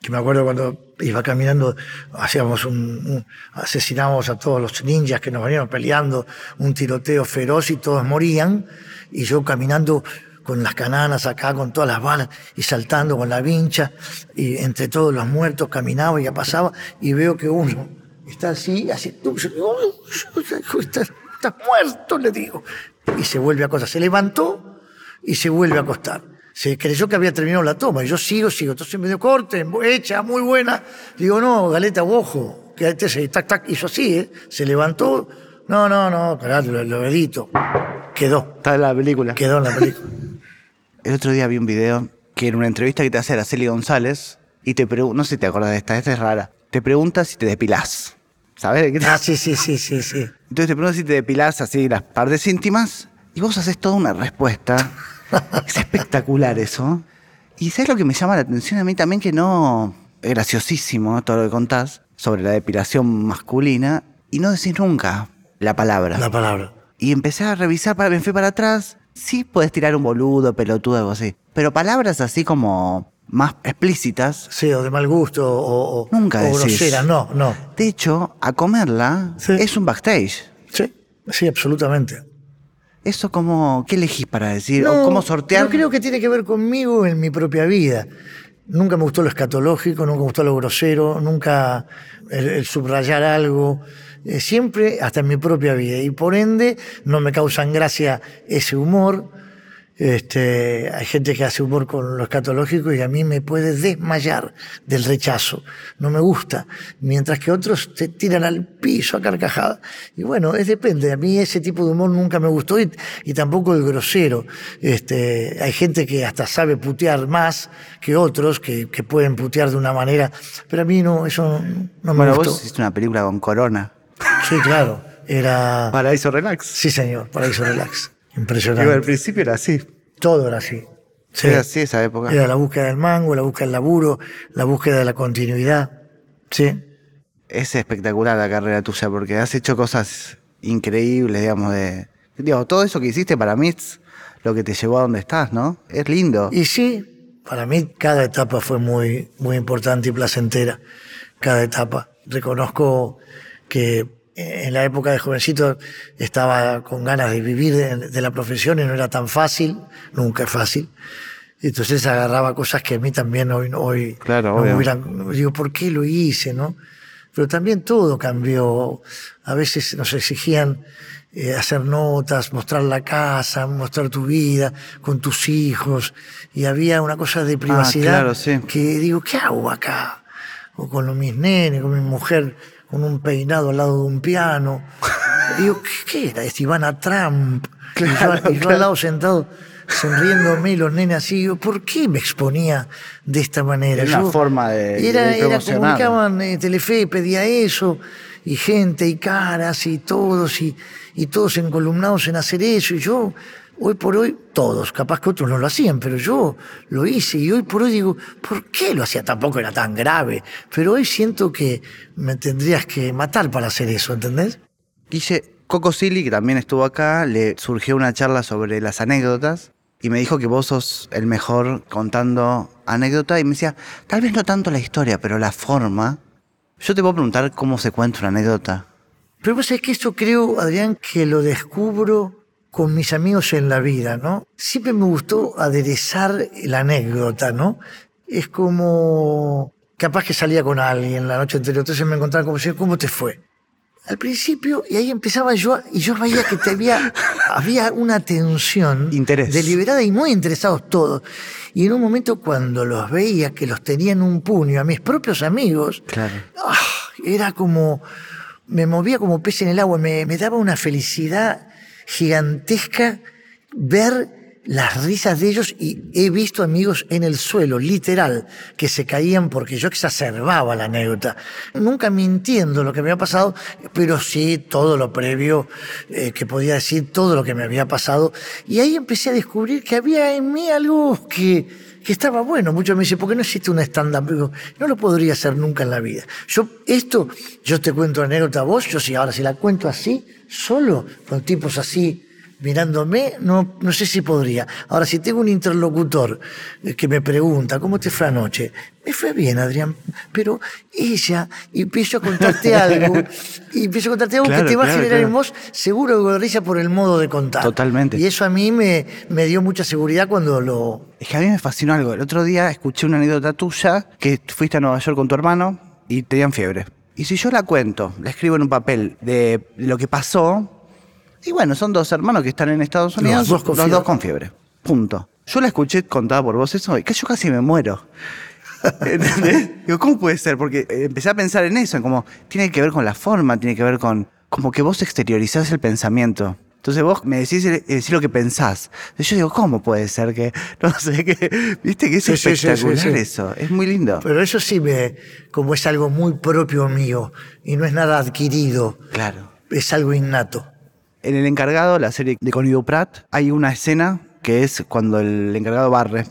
Speaker 2: que me acuerdo cuando iba caminando, hacíamos un, un- asesinábamos a todos los ninjas que nos venían peleando, un tiroteo feroz y todos morían, y yo caminando con las cananas acá, con todas las balas, y saltando con la vincha, y entre todos los muertos caminaba y ya pasaba, y veo que uno está así, así, tú, yo digo, "Oh, estás, estás muerto, le digo, y se vuelve a acostar, se levantó y se vuelve a acostar. Se creyó que había terminado la toma y yo sigo, sigo. Entonces me dio corte, hecha, muy buena. Digo, no, Galeta, ojo, que este se, tac, tac, hizo así, ¿eh? Se levantó. No, no, no, carajo, lo, lo edito. Quedó,
Speaker 1: Está en la película.
Speaker 2: quedó en la película.
Speaker 1: El otro día vi un video que era una entrevista que te hace Araceli González y te pregunta, no sé si te acuerdas de esta, esta es rara. Te pregunta si te depilás. ¿Sabes de qué te-
Speaker 2: Ah, sí, sí, sí, sí, sí.
Speaker 1: Entonces te pregunta si te depilás así las partes íntimas Y vos haces toda una respuesta. Es espectacular eso. Y ¿sabes lo que me llama la atención a mí también? Que no... Es graciosísimo todo lo que contás sobre la depilación masculina y no decís nunca la palabra.
Speaker 2: La palabra.
Speaker 1: Y empecé a revisar, para, me fui para atrás. Sí puedes tirar un boludo, pelotudo, algo así. Pero palabras así como más explícitas.
Speaker 2: Sí, o de mal gusto, o, o,
Speaker 1: Nunca
Speaker 2: o grosera. No, no.
Speaker 1: De hecho, a comerla
Speaker 2: Sí.
Speaker 1: es un backstage.
Speaker 2: Sí, sí, absolutamente.
Speaker 1: Eso como, ¿qué elegís para decir?
Speaker 2: No,
Speaker 1: ¿O cómo sortear?
Speaker 2: No creo que tiene que ver conmigo en mi propia vida. Nunca me gustó lo escatológico, nunca me gustó lo grosero, nunca el, el subrayar algo. Eh, siempre hasta en mi propia vida. Y por ende no me causan gracia ese humor. Este, hay gente que hace humor con lo escatológico y a mí me puede desmayar del rechazo. No me gusta. Mientras que otros te tiran al piso a carcajada. Y bueno, es depende. A mí ese tipo de humor nunca me gustó y, y tampoco el grosero. Este, hay gente que hasta sabe putear más que otros, que, que pueden putear de una manera. Pero a mí no, eso no me
Speaker 1: Bueno,
Speaker 2: gustó.
Speaker 1: vos hiciste una película con Corona.
Speaker 2: Sí, claro. Era.
Speaker 1: Paraíso Relax.
Speaker 2: Sí, señor. Paraíso Relax.
Speaker 1: Digo, al
Speaker 2: Impresionante.
Speaker 1: principio era así.
Speaker 2: Todo era así. Sí.
Speaker 1: Era así esa época.
Speaker 2: Era la búsqueda del mango, la búsqueda del laburo, la búsqueda de la continuidad. Sí.
Speaker 1: Es espectacular la carrera tuya porque has hecho cosas increíbles, digamos, de... Digo, todo eso que hiciste para mí es lo que te llevó a donde estás, ¿no? Es lindo.
Speaker 2: Y sí, para mí cada etapa fue muy, muy importante y placentera. Cada etapa. Reconozco que en la época de jovencito estaba con ganas de vivir de, de la profesión y no era tan fácil, nunca es fácil. Entonces agarraba cosas que a mí también hoy, hoy
Speaker 1: Claro,
Speaker 2: no
Speaker 1: obvio.
Speaker 2: hubieran, digo, ¿por qué lo hice, no? Pero también todo cambió. A veces nos exigían eh, hacer notas, mostrar la casa, mostrar tu vida con tus hijos. Y había una cosa de privacidad
Speaker 1: claro, sí.
Speaker 2: que digo, ¿qué hago acá? O con mis nenes, con mi mujer, con un peinado al lado de un piano. Y digo, ¿qué, era? Es Ivana Trump. y yo,
Speaker 1: Claro,
Speaker 2: y yo
Speaker 1: claro.
Speaker 2: al lado sentado sonriéndome los nenes así, digo, ¿por qué me exponía de esta manera?
Speaker 1: Era una
Speaker 2: Yo-
Speaker 1: forma de-
Speaker 2: Era,
Speaker 1: de
Speaker 2: era comunicaban, eh, Telefe pedía eso, y gente, y caras, y todos, y, y todos encolumnados en hacer eso, y yo, hoy por hoy, todos, capaz que otros no lo hacían, pero yo lo hice, y hoy por hoy digo, ¿por qué lo hacía? Tampoco era tan grave, pero hoy siento que me tendrías que matar para hacer eso, ¿entendés?
Speaker 1: Guille, Coco Silly, que también estuvo acá, le surgió una charla sobre las anécdotas y me dijo que vos sos el mejor contando anécdotas y me decía, tal vez no tanto la historia, pero la forma. Yo te puedo preguntar cómo se cuenta una anécdota.
Speaker 2: Pero vos sabés que esto creo, Adrián, que lo descubro con mis amigos en la vida, ¿no? Siempre me gustó aderezar la anécdota, ¿no? Es como capaz que salía con alguien la noche anterior, entonces me encontraba como si, ¿cómo te fue? Al principio, y ahí empezaba yo, y yo veía que te había, había una tensión
Speaker 1: Interés.
Speaker 2: deliberada y muy interesados todos. Y en un momento cuando los veía que los tenía en un puño, a mis propios amigos,
Speaker 1: Claro.
Speaker 2: Ah, era como, me movía como pez en el agua, me, me daba una felicidad gigantesca ver las risas de ellos y he visto amigos en el suelo, literal, que se caían porque yo exacerbaba la anécdota. Nunca mintiendo lo que me había pasado, pero sí todo lo previo, eh, que podía decir todo lo que me había pasado. Y ahí empecé a descubrir que había en mí algo que, que estaba bueno. Muchos me dicen, ¿por qué no existe un stand-up? No lo podría hacer nunca en la vida. Yo, esto, yo te cuento anécdota a vos, yo sí, ahora si la cuento así, solo, con tipos así, mirándome, no, no sé si podría. Ahora, si tengo un interlocutor eh, que me pregunta, ¿cómo te fue anoche? Me fue bien, Adrián, pero ella, y empiezo a contarte algo, y empiezo a contarte algo
Speaker 1: Claro,
Speaker 2: que te va a
Speaker 1: claro,
Speaker 2: generar en
Speaker 1: claro.
Speaker 2: vos seguro de risa por el modo de contar.
Speaker 1: Totalmente.
Speaker 2: Y eso a mí me, me dio mucha seguridad cuando lo,
Speaker 1: Es que a mí me fascinó algo. El otro día escuché una anécdota tuya que fuiste a Nueva York con tu hermano y tenían fiebre. Y si yo la cuento, la escribo en un papel de lo que pasó, y bueno, son dos hermanos que están en Estados
Speaker 2: Los
Speaker 1: Unidos,
Speaker 2: dos con
Speaker 1: los
Speaker 2: fiebre.
Speaker 1: dos con fiebre. Punto. Yo la escuché contada por vos eso y que yo casi me muero. ¿Entendés? Digo, ¿cómo puede ser? Porque eh, empecé a pensar en eso, en como tiene que ver con la forma, tiene que ver con como que vos exteriorizás el pensamiento. Entonces vos me decís eh, lo que pensás. Entonces yo digo, ¿cómo puede ser que, no sé, que, viste que es
Speaker 2: Sí, sí,
Speaker 1: espectacular
Speaker 2: sí.
Speaker 1: eso? Es muy lindo.
Speaker 2: Pero eso sí me, como es algo muy propio mío y no es nada adquirido,
Speaker 1: Claro.
Speaker 2: es algo innato.
Speaker 1: En El Encargado, la serie de Connie Pratt, hay una escena que es cuando el encargado barre,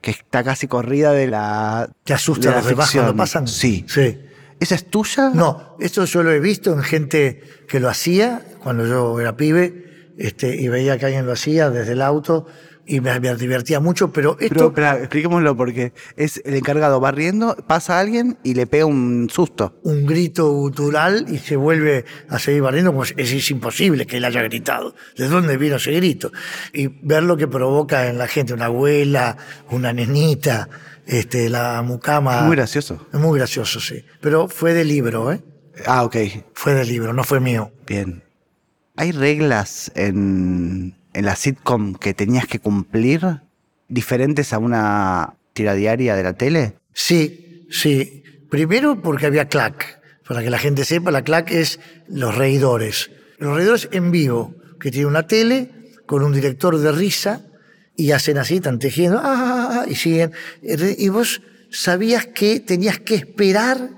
Speaker 1: que está casi corrida de la.
Speaker 2: ¿Te asusta
Speaker 1: de la
Speaker 2: los demás cuando pasan?
Speaker 1: Sí.
Speaker 2: Sí.
Speaker 1: ¿Esa es tuya?
Speaker 2: No, esto yo lo he visto en gente que lo hacía cuando yo era pibe este, y veía que alguien lo hacía desde el auto y me, me divertía mucho, pero esto...
Speaker 1: Pero, espera, expliquémoslo porque es el encargado barriendo, pasa alguien y le pega un susto.
Speaker 2: un grito gutural y se vuelve a seguir barriendo, pues es, es imposible que él haya gritado. ¿De dónde vino ese grito? Y ver lo que provoca en la gente, una abuela, una nenita, este, la mucama.
Speaker 1: Muy gracioso.
Speaker 2: Es muy gracioso, sí. Pero fue de libro, ¿eh?
Speaker 1: Ah, ok.
Speaker 2: Fue de libro, no fue mío.
Speaker 1: Bien. ¿Hay reglas en, en la sitcom que tenías que cumplir diferentes a una tira diaria de la tele?
Speaker 2: Sí, sí. Primero porque había clac. Para que la gente sepa, la clac es los reidores. Los reidores en vivo, que tiene una tele con un director de risa y hacen así, están tejiendo, ah, ah, ah, y siguen. Y vos sabías que tenías que esperar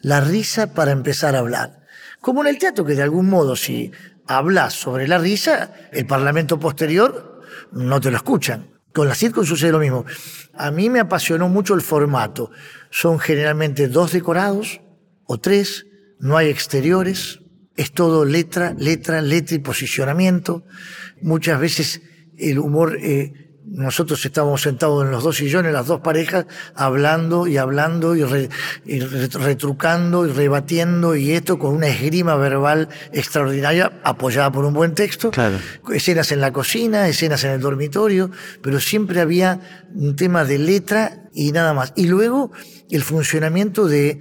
Speaker 2: la risa para empezar a hablar. Como en el teatro, que de algún modo si hablas sobre la risa, el parlamento posterior no te lo escuchan. Con la sitcom sucede lo mismo. A mí me apasionó mucho el formato. Son generalmente dos decorados o tres, no hay exteriores, es todo letra, letra, letra y posicionamiento. Muchas veces el humor, eh, nosotros estábamos sentados en los dos sillones, las dos parejas, hablando y hablando y, re- y re- retrucando y rebatiendo y esto con una esgrima verbal extraordinaria apoyada por un buen texto
Speaker 1: Claro.
Speaker 2: escenas en la cocina, escenas en el dormitorio, pero siempre había un tema de letra y nada más. Y luego el funcionamiento de,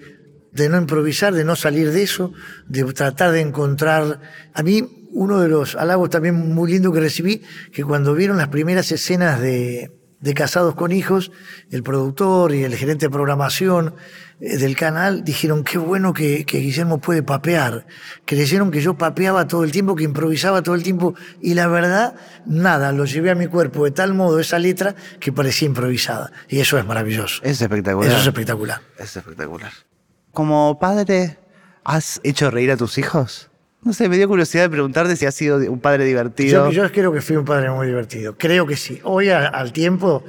Speaker 2: de no improvisar, de no salir de eso, de tratar de encontrar... A mí uno de los halagos también muy lindo que recibí, que cuando vieron las primeras escenas de, de Casados con Hijos, el productor y el gerente de programación eh, del canal dijeron, qué bueno que, que Guillermo puede papear. Creyeron que yo papeaba todo el tiempo, que improvisaba todo el tiempo, y la verdad, nada, lo llevé a mi cuerpo de tal modo esa letra que parecía improvisada. Y eso es maravilloso.
Speaker 1: Es espectacular.
Speaker 2: Eso es espectacular.
Speaker 1: Es espectacular. Como padre, ¿has hecho reír a tus hijos? No sé, me dio curiosidad de preguntarte si has sido un padre divertido.
Speaker 2: Yo, creo que fui un padre muy divertido. Creo que sí. Hoy al tiempo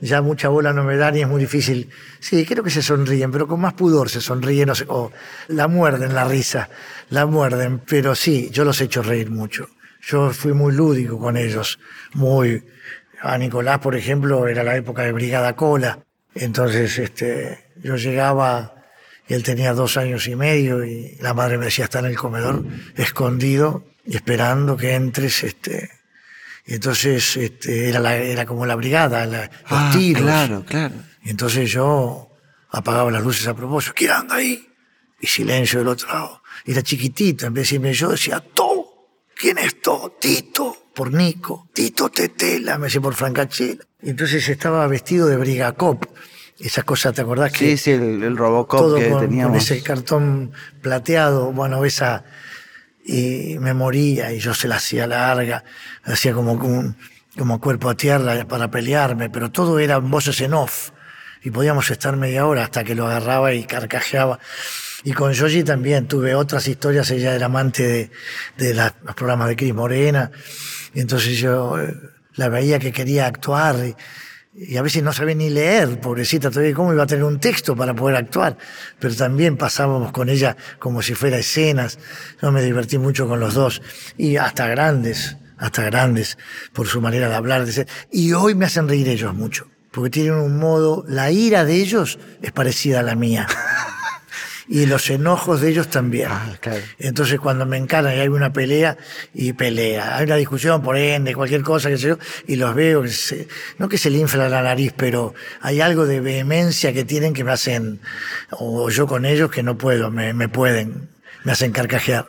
Speaker 2: ya mucha bola no me dan y es muy difícil. Sí, creo que se sonríen, pero con más pudor se sonríen o, se- o la muerden la risa, la muerden. Pero sí, yo los he hecho reír mucho. Yo fui muy lúdico con ellos, muy... A Nicolás, por ejemplo, era la época de Brigada Cola. Entonces, este, yo llegaba él tenía dos años y medio y la madre me decía, está en el comedor, escondido, y esperando que entres, este, y entonces este, era, la- era como la brigada, la- los
Speaker 1: Ah,
Speaker 2: tiros.
Speaker 1: Claro, claro.
Speaker 2: Y entonces yo apagaba las luces a propósito, ¿quién anda ahí? Y silencio del otro lado. Era chiquitita, en vez de decirme yo, decía, To. ¿Quién es To? Tito. Por Nico. Tito Tetela, me decía por Francachela. Y entonces estaba vestido de brigacop. Esas cosas, ¿te acordás? que
Speaker 1: Sí, sí, el, el Robocop
Speaker 2: todo
Speaker 1: que
Speaker 2: con, con
Speaker 1: teníamos.
Speaker 2: ese cartón plateado, bueno, esa, y me moría y yo se la hacía larga, hacía como, como, como cuerpo a tierra para pelearme, pero todo era voces en off y podíamos estar media hora hasta que lo agarraba y carcajeaba. Y con Yoshi también tuve otras historias, ella era amante de, de los programas de Cris Morena, y entonces yo eh, la veía que quería actuar y, y a veces no sabía ni leer, pobrecita, todavía cómo iba a tener un texto para poder actuar, pero también pasábamos con ella como si fuera escenas, yo me divertí mucho con los dos, y hasta grandes, hasta grandes, por su manera de hablar, de ser, y hoy me hacen reír ellos mucho, porque tienen un modo, la ira de ellos es parecida a la mía. Y los enojos de ellos también.
Speaker 1: Ah, claro.
Speaker 2: Entonces cuando me encaran y hay una pelea, y pelea, hay una discusión por ende, cualquier cosa, que sé yo, y los veo, que se- no que se le infla la nariz, pero hay algo de vehemencia que tienen que me hacen, o yo con ellos que no puedo, me, me pueden, me hacen carcajear.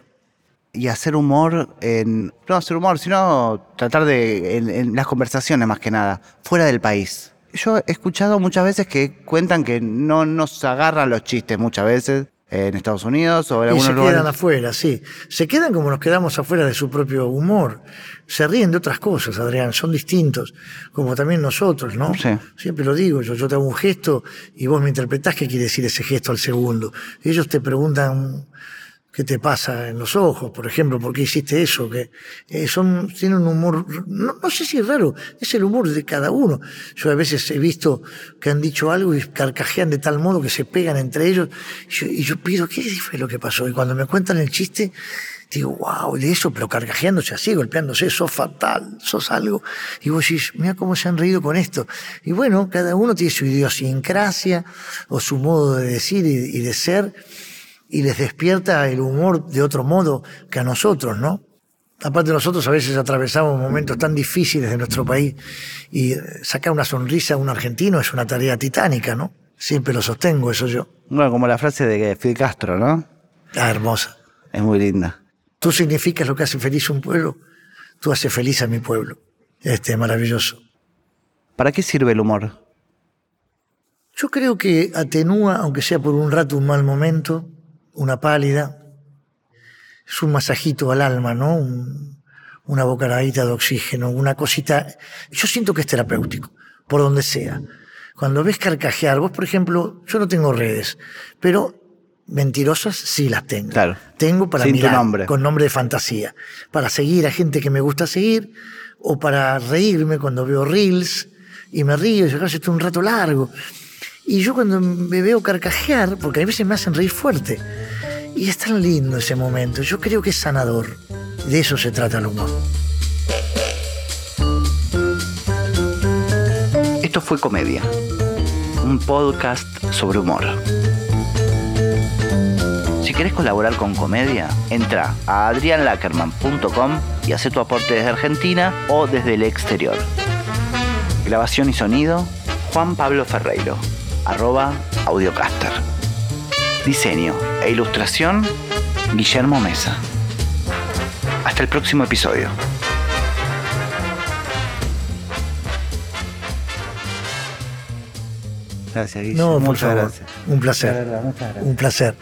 Speaker 1: Y hacer humor en. No hacer humor, sino tratar de. En, en las conversaciones más que nada, fuera del país. Yo he escuchado muchas veces que cuentan que no nos agarran los chistes muchas veces en Estados Unidos o en
Speaker 2: Y
Speaker 1: algunos
Speaker 2: se
Speaker 1: lugares.
Speaker 2: quedan afuera, sí. Se quedan como nos quedamos afuera de su propio humor. Se ríen de otras cosas, Adrián, son distintos, como también nosotros, ¿no?
Speaker 1: Sí.
Speaker 2: Siempre lo digo, yo, yo te hago un gesto y vos me interpretás qué quiere decir ese gesto al segundo. Y ellos te preguntan ¿Qué te pasa en los ojos, por ejemplo? ¿Por qué hiciste eso? Que eh, son, tienen un humor, no, no, sé si es raro, es el humor de cada uno. Yo a veces he visto que han dicho algo y carcajean de tal modo que se pegan entre ellos. Y yo, y yo pido, ¿qué fue lo que pasó? Y cuando me cuentan el chiste, digo, wow, de eso, pero carcajeándose así, golpeándose, sos fatal, sos algo. Y vos decís, mira cómo se han reído con esto. Y bueno, cada uno tiene su idiosincrasia o su modo de decir y, y de ser y les despierta el humor de otro modo que a nosotros, ¿no? Aparte nosotros a veces atravesamos momentos tan difíciles de nuestro país y sacar una sonrisa a un argentino es una tarea titánica, ¿no? Siempre lo sostengo, eso yo.
Speaker 1: Bueno, como la frase de Fidel Castro, ¿no?
Speaker 2: Ah, hermosa.
Speaker 1: Es muy linda.
Speaker 2: Tú significas lo que hace feliz un pueblo, tú haces feliz a mi pueblo. Este, maravilloso.
Speaker 1: ¿Para qué sirve el humor?
Speaker 2: Yo creo que atenúa, aunque sea por un rato, un mal momento, una pálida, es un masajito al alma, ¿no? Un, una bocanadita de oxígeno, una cosita. Yo siento que es terapéutico, por donde sea. Cuando ves carcajear, vos, por ejemplo, yo no tengo redes, pero mentirosas sí las tengo.
Speaker 1: Claro.
Speaker 2: Tengo para
Speaker 1: Sin tu
Speaker 2: mirar
Speaker 1: nombre.
Speaker 2: con nombre de fantasía, para seguir a gente que me gusta seguir o para reírme cuando veo reels y me río y yo esto un rato largo. Y yo cuando me veo carcajear, porque a veces me hacen reír fuerte, y es tan lindo ese momento, yo creo que es sanador. De eso se trata el humor.
Speaker 1: Esto fue Comedia, un podcast sobre humor. Si querés colaborar con Comedia, entra a adrianlackerman.com y hace tu aporte desde Argentina o desde el exterior. Grabación y sonido, Juan Pablo Ferreiro, arroba audiocaster. Diseño e ilustración, Guillermo Mesa. Hasta el próximo episodio. Gracias, Guillermo.
Speaker 2: No,
Speaker 1: Muchas
Speaker 2: favor.
Speaker 1: gracias.
Speaker 2: Un placer.
Speaker 1: De verdad, muchas gracias.
Speaker 2: Un placer.